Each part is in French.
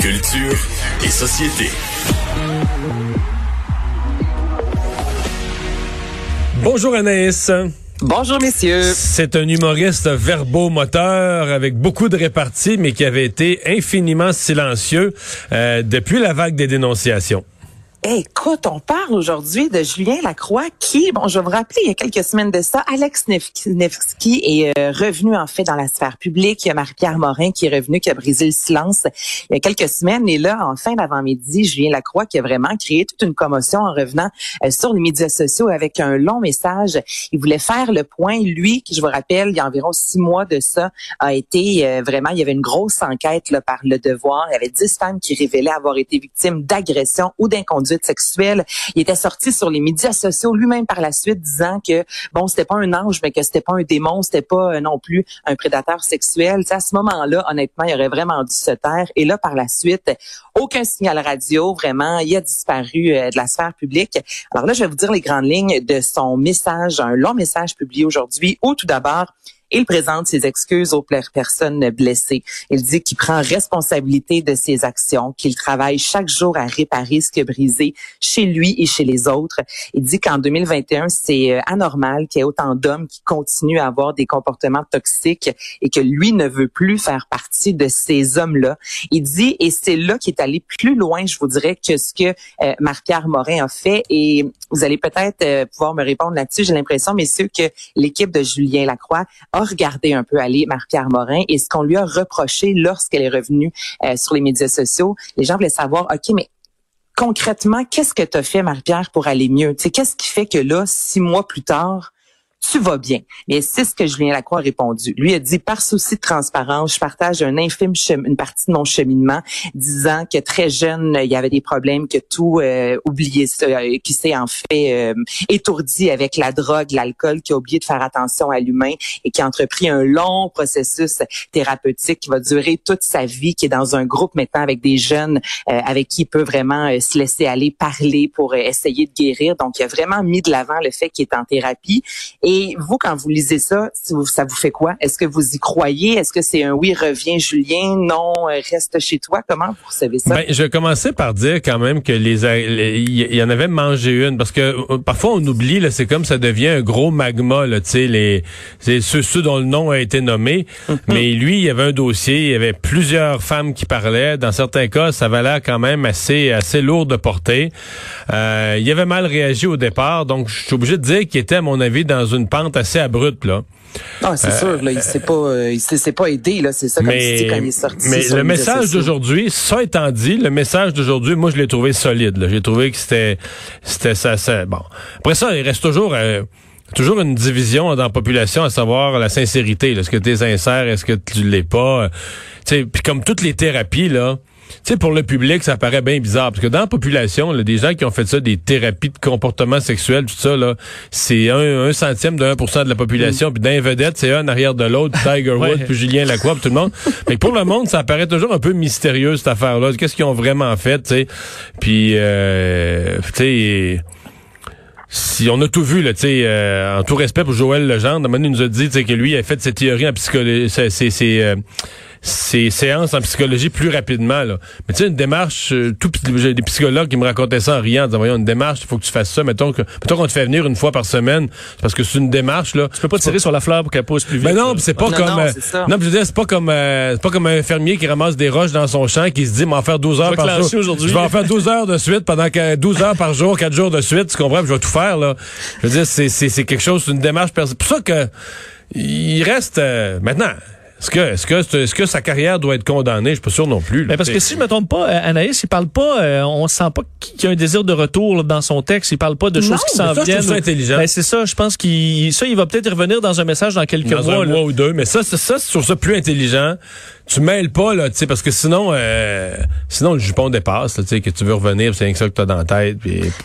Culture et société. Bonjour Anaïs. Bonjour messieurs. C'est un humoriste verbomoteur avec beaucoup de réparties, mais qui avait été infiniment silencieux euh, depuis la vague des dénonciations. Écoute, on parle aujourd'hui de Julien Lacroix qui, bon, je vais vous rappeler, il y a quelques semaines de ça, Alex Nevsky est euh, revenu en fait dans la sphère publique. Il y a Marie-Pierre Morin qui est revenu, qui a brisé le silence il y a quelques semaines. Et là, en fin d'avant-midi, Julien Lacroix qui a vraiment créé toute une commotion en revenant euh, sur les médias sociaux avec un long message. Il voulait faire le point. Lui, qui je vous rappelle, il y a environ six mois de ça, a été euh, vraiment, il y avait une grosse enquête là, par le devoir. Il y avait dix femmes qui révélaient avoir été victimes d'agressions ou d'inconduite sexuelle. Il était sorti sur les médias sociaux lui-même par la suite disant que bon, c'était pas un ange, mais que c'était pas un démon, c'était pas euh, non plus un prédateur sexuel. à ce moment-là, honnêtement, il aurait vraiment dû se taire. Et là, par la suite, aucun signal radio, vraiment, il a disparu euh, de la sphère publique. Alors là, je vais vous dire les grandes lignes de son message, un long message publié aujourd'hui, où tout d'abord, il présente ses excuses aux personnes blessées. Il dit qu'il prend responsabilité de ses actions, qu'il travaille chaque jour à réparer ce qui est brisé chez lui et chez les autres. Il dit qu'en 2021, c'est euh, anormal qu'il y ait autant d'hommes qui continuent à avoir des comportements toxiques et que lui ne veut plus faire partie de ces hommes-là. Il dit, et c'est là qu'il est allé plus loin, je vous dirais, que ce que euh, Marc-Pierre Morin a fait. Et vous allez peut-être euh, pouvoir me répondre là-dessus. J'ai l'impression, messieurs, que l'équipe de Julien Lacroix regarder un peu aller Marie-Pierre Morin et ce qu'on lui a reproché lorsqu'elle est revenue euh, sur les médias sociaux. Les gens voulaient savoir, OK, mais concrètement, qu'est-ce que tu as fait, Marie-Pierre, pour aller mieux? Qu'est-ce qui fait que là, six mois plus tard, tu vas bien. Mais c'est ce que Julien Lacroix a répondu. Lui a dit, par souci de transparence, je partage un infime une partie de mon cheminement, disant que très jeune, il y avait des problèmes, que tout euh, oublié euh, qui s'est en fait euh, étourdi avec la drogue, l'alcool, qui a oublié de faire attention à l'humain et qui a entrepris un long processus thérapeutique qui va durer toute sa vie, qui est dans un groupe maintenant avec des jeunes euh, avec qui il peut vraiment se laisser aller, parler pour essayer de guérir. Donc, il a vraiment mis de l'avant le fait qu'il est en thérapie. Vous, quand vous lisez ça, ça vous fait quoi? Est-ce que vous y croyez? Est-ce que c'est un oui, reviens Julien, non, reste chez toi? Comment vous recevez ça? Ben, je commençais par dire quand même que les il y en avait mangé une parce que euh, parfois on oublie là, c'est comme ça devient un gros magma là, tu sais les c'est ceux, ceux, dont le nom a été nommé, mm-hmm. mais lui il y avait un dossier, il y avait plusieurs femmes qui parlaient, dans certains cas ça valait quand même assez assez lourd de portée. Euh, il avait mal réagi au départ, donc je suis obligé de dire qu'il était à mon avis dans une pente assez abrupte là. Non, c'est sûr, là, il s'est pas, euh, il pas aidé, là, c'est ça, comme mais, quand il est sorti. Mais le message d'aujourd'hui, ça étant dit, le message d'aujourd'hui, moi, je l'ai trouvé solide, J'ai trouvé que c'était, c'était ça, ça, bon. Après ça, il reste toujours, euh, toujours une division dans la population, à savoir la sincérité, Est-ce que tu es sincère? Est-ce que tu l'es pas? Tu puis comme toutes les thérapies, là, tu sais, pour le public, ça paraît bien bizarre. Parce que dans la population, là, des gens qui ont fait ça, des thérapies de comportement sexuel, tout ça, là, c'est un, centième de 1% de la population. Mm. Puis d'un vedette, c'est un arrière de l'autre, Tiger Woods, puis Julien Lacroix, puis tout le monde. Mais pour le monde, ça paraît toujours un peu mystérieux, cette affaire-là. Qu'est-ce qu'ils ont vraiment fait, tu sais? Puis, euh, tu sais si on a tout vu, là, tu sais, euh, en tout respect pour Joël Legendre, Manu nous a dit que lui a fait ses théories en psychologie, c'est, c'est, ces séances en psychologie plus rapidement. Là. Mais tu sais, une démarche, euh, tout j'ai des psychologues qui me racontaient ça en riant, en disant, voyons, une démarche, il faut que tu fasses ça. Mettons que mettons qu'on te fait venir une fois par semaine, parce que c'est une démarche. Là. Tu peux pas tirer sur la fleur pour qu'elle pousse plus vite. Mais non, c'est pas comme... Euh, non je veux dire, c'est pas comme euh, c'est pas comme un fermier qui ramasse des roches dans son champ qui se dit, m'en faire 12 heures par jour. Je vais en faire 12 heures de suite pendant 12 heures par jour, 4 jours de suite, tu comprends? Je vais tout faire, là. Je veux dire, c'est quelque chose, c'est une démarche... C'est pour ça que il reste... maintenant... Est-ce que, est-ce que, est-ce que sa carrière doit être condamnée? Je suis pas sûr non plus. Mais parce que si je me trompe pas, euh, Anaïs, il parle pas, euh, on sent pas qu'il y a un désir de retour dans son texte. Il parle pas de choses qui s'en viennent. Ça, intelligent. Ben, c'est ça. Je pense qu'il, ça, il va peut-être revenir dans un message dans quelques dans mois. un mois ou deux. Mais ça, c'est ça, c'est sur ça plus intelligent tu mêles pas là, tu sais, parce que sinon, euh, sinon le jupon dépasse, tu sais, que tu veux revenir, c'est rien que ça que t'as dans la tête.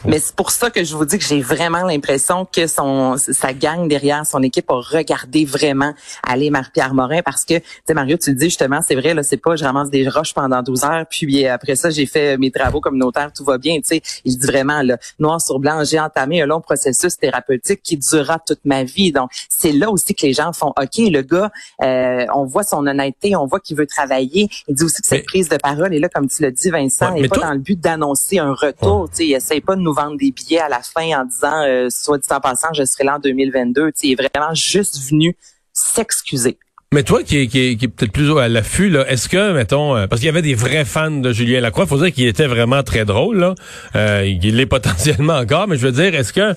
Mais c'est pour ça que je vous dis que j'ai vraiment l'impression que son sa gang derrière son équipe a regardé vraiment aller Marie-Pierre Morin parce parce que, tu sais, Mario, tu le dis justement, c'est vrai, là, c'est pas, je ramasse des roches pendant 12 heures, puis après ça, j'ai fait mes travaux communautaires, tout va bien, tu sais. Il dit vraiment, là, noir sur blanc, j'ai entamé un long processus thérapeutique qui durera toute ma vie. Donc, c'est là aussi que les gens font, OK, le gars, euh, on voit son honnêteté, on voit qu'il veut travailler. Il dit aussi que cette prise de parole est là, comme tu l'as dit, Vincent, n'est pas dans le but d'annoncer un retour. Tu sais, il essaie pas de nous vendre des billets à la fin en disant, euh, soit dit en passant, je serai là en 2022. Tu sais, il est vraiment juste venu s'excuser. Mais toi qui, qui, qui est peut-être plus à l'affût, là, est-ce que, mettons, euh, parce qu'il y avait des vrais fans de Julien Lacroix, faut dire qu'il était vraiment très drôle, là. Euh, il l'est potentiellement encore, mais je veux dire, est-ce que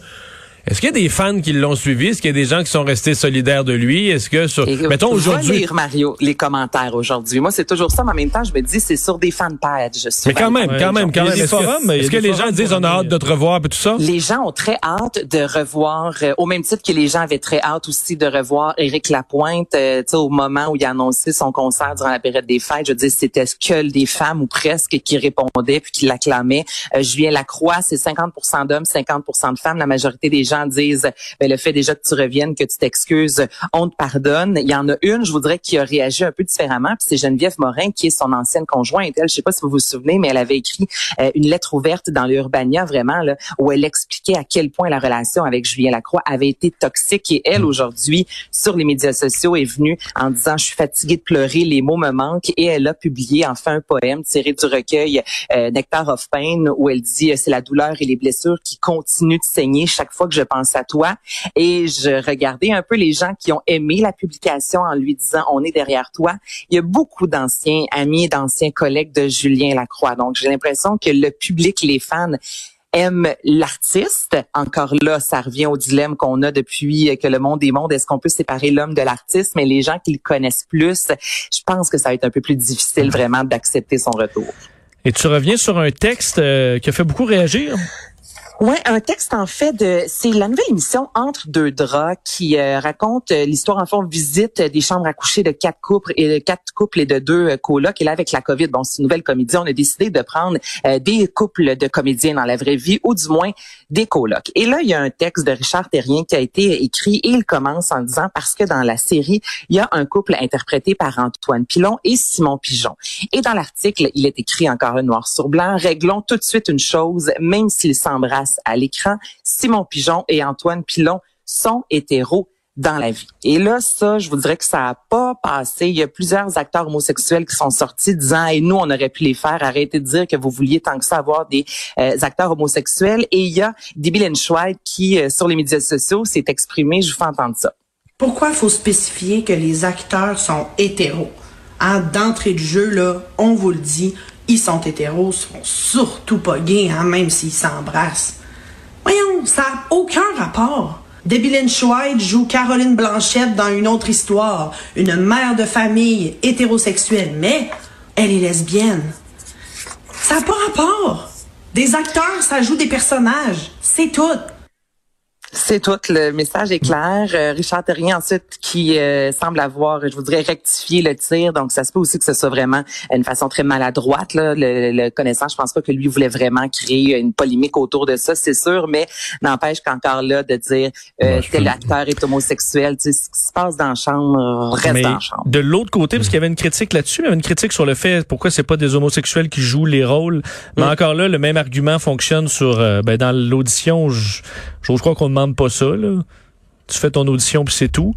est-ce qu'il y a des fans qui l'ont suivi? Est-ce qu'il y a des gens qui sont restés solidaires de lui? Est-ce que sur, mettons aujourd'hui. lire, Mario, les commentaires aujourd'hui. Moi, c'est toujours ça, mais en même temps, je me dis, c'est sur des fan pages. Mais quand même, quand même, quand même. Est-ce que, est que les gens disent, on a hâte de te revoir et tout ça? Les gens ont très hâte de revoir, euh, au même titre que les gens avaient très hâte aussi de revoir Éric Lapointe, euh, tu sais, au moment où il a annoncé son concert durant la période des fêtes. Je veux dire, c'était que des femmes ou presque qui répondaient puis qui l'acclamaient. Euh, Julien Lacroix, c'est 50% d'hommes, 50% de femmes. La majorité des gens disent ben, le fait déjà que tu reviennes, que tu t'excuses, on te pardonne. Il y en a une, je voudrais, qui a réagi un peu différemment, puis c'est Geneviève Morin, qui est son ancienne conjointe. Elle, je sais pas si vous vous souvenez, mais elle avait écrit euh, une lettre ouverte dans l'Urbania, vraiment, là, où elle expliquait à quel point la relation avec Julien Lacroix avait été toxique. Et elle, aujourd'hui, sur les médias sociaux, est venue en disant, je suis fatiguée de pleurer, les mots me manquent. Et elle a publié enfin un poème tiré du recueil euh, Nectar of Pain, où elle dit, c'est la douleur et les blessures qui continuent de saigner chaque fois que je pense à toi. Et je regardais un peu les gens qui ont aimé la publication en lui disant on est derrière toi. Il y a beaucoup d'anciens amis, d'anciens collègues de Julien Lacroix. Donc j'ai l'impression que le public, les fans aiment l'artiste. Encore là, ça revient au dilemme qu'on a depuis que le monde est monde. Est-ce qu'on peut séparer l'homme de l'artiste? Mais les gens qui le connaissent plus, je pense que ça va être un peu plus difficile vraiment d'accepter son retour. Et tu reviens sur un texte euh, qui a fait beaucoup réagir? Ouais, un texte en fait de c'est la nouvelle émission Entre deux draps qui euh, raconte euh, l'histoire en fond visite des chambres à coucher de quatre couples et de quatre couples et de deux euh, colocs et là avec la Covid bon c'est une nouvelle comédie on a décidé de prendre des couples de comédiens dans la vraie vie ou du moins des colocs. Et là il y a un texte de Richard Terrien qui a été écrit et il commence en disant parce que dans la série il y a un couple interprété par Antoine Pilon et Simon Pigeon. Et dans l'article il est écrit encore noir sur blanc réglons tout de suite une chose même s'ils s'embrassent à l'écran, Simon Pigeon et Antoine Pilon sont hétéros dans la vie. Et là, ça, je vous dirais que ça a pas passé. Il y a plusieurs acteurs homosexuels qui sont sortis disant, et nous, on aurait pu les faire. Arrêtez de dire que vous vouliez tant que ça avoir des euh, acteurs homosexuels. Et il y a Debbie Lynch qui, euh, sur les médias sociaux, s'est exprimé. Je vous fais entendre ça. Pourquoi faut spécifier que les acteurs sont hétéros? Hein, D'entrée de jeu, là, on vous le dit, ils sont hétéros, sont surtout pas gays, hein, même s'ils s'embrassent. Ça n'a aucun rapport. Debbie Lynch joue Caroline Blanchette dans une autre histoire, une mère de famille hétérosexuelle, mais elle est lesbienne. Ça n'a pas rapport. Des acteurs, ça joue des personnages. C'est tout. C'est tout. Le message est clair. Euh, Richard Terrien, ensuite, qui euh, semble avoir, je voudrais, rectifié le tir. Donc, ça se peut aussi que ce soit vraiment une façon très maladroite. Là. Le, le connaissant, je pense pas que lui voulait vraiment créer une polémique autour de ça, c'est sûr. Mais n'empêche qu'encore là, de dire euh, tel acteur est homosexuel, tu sais, ce qui se passe dans la chambre reste dans la chambre. De l'autre côté, parce qu'il y avait une critique là-dessus, il y avait une critique sur le fait pourquoi c'est pas des homosexuels qui jouent les rôles. Mais mm. encore là, le même argument fonctionne sur euh, ben, dans l'audition. Je, je crois qu'on demande pas ça. Là. Tu fais ton audition puis c'est tout.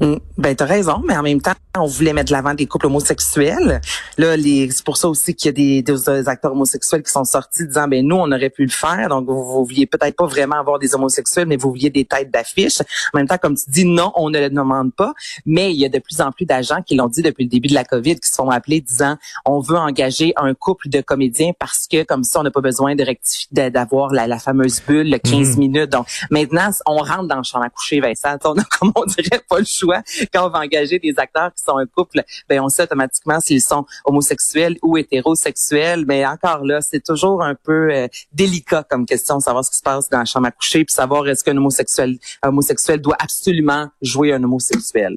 Mm. Ben, t'as raison, mais en même temps, on voulait mettre de l'avant des couples homosexuels. Là, les, c'est pour ça aussi qu'il y a des, des, acteurs homosexuels qui sont sortis disant, ben nous, on aurait pu le faire. Donc, vous, vous vouliez peut-être pas vraiment avoir des homosexuels, mais vous vouliez des têtes d'affiche. En même temps, comme tu dis, non, on ne le demande pas. Mais il y a de plus en plus d'agents qui l'ont dit depuis le début de la COVID, qui se sont appelés disant, on veut engager un couple de comédiens parce que comme ça, on n'a pas besoin de rectifier, d'avoir la, la, fameuse bulle, le 15 mm. minutes. Donc, maintenant, on rentre dans le champ à coucher, Vincent. On a, comme on dirait, pas le choix quand on va engager des acteurs qui sont un couple, ben on sait automatiquement s'ils sont homosexuels ou hétérosexuels. Mais encore là, c'est toujours un peu euh, délicat comme question, de savoir ce qui se passe dans la chambre à coucher, puis savoir est-ce qu'un homosexuel, homosexuel doit absolument jouer un homosexuel.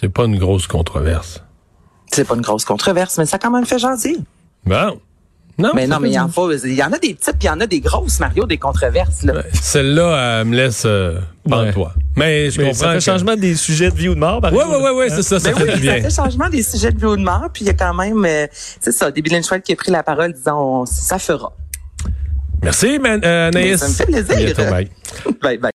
C'est pas une grosse controverse. C'est pas une grosse controverse, mais ça a quand même fait jaser. Bon. Non, mais non, mais il y, en faut- il y en a des petites, puis il y en a des grosses, Mario, des controverses. Là. Ouais, Celle-là, elle me laisse euh, Ouais. toi. Mais je Mais comprends. ça fait que- changement des sujets de vie ou de mort, par Ouais, exemple. ouais, ouais, ouais, c'est ça, ça Ben fait oui, du bien. ça fait changement des sujets de vie ou de mort, puis il y a quand même, euh, c'est ça, Lynch White qui a pris la parole disant, on- ça fera. Merci, man- euh, Anaïs. Ben, ça me fait plaisir. Bientôt, bye. Bye bye.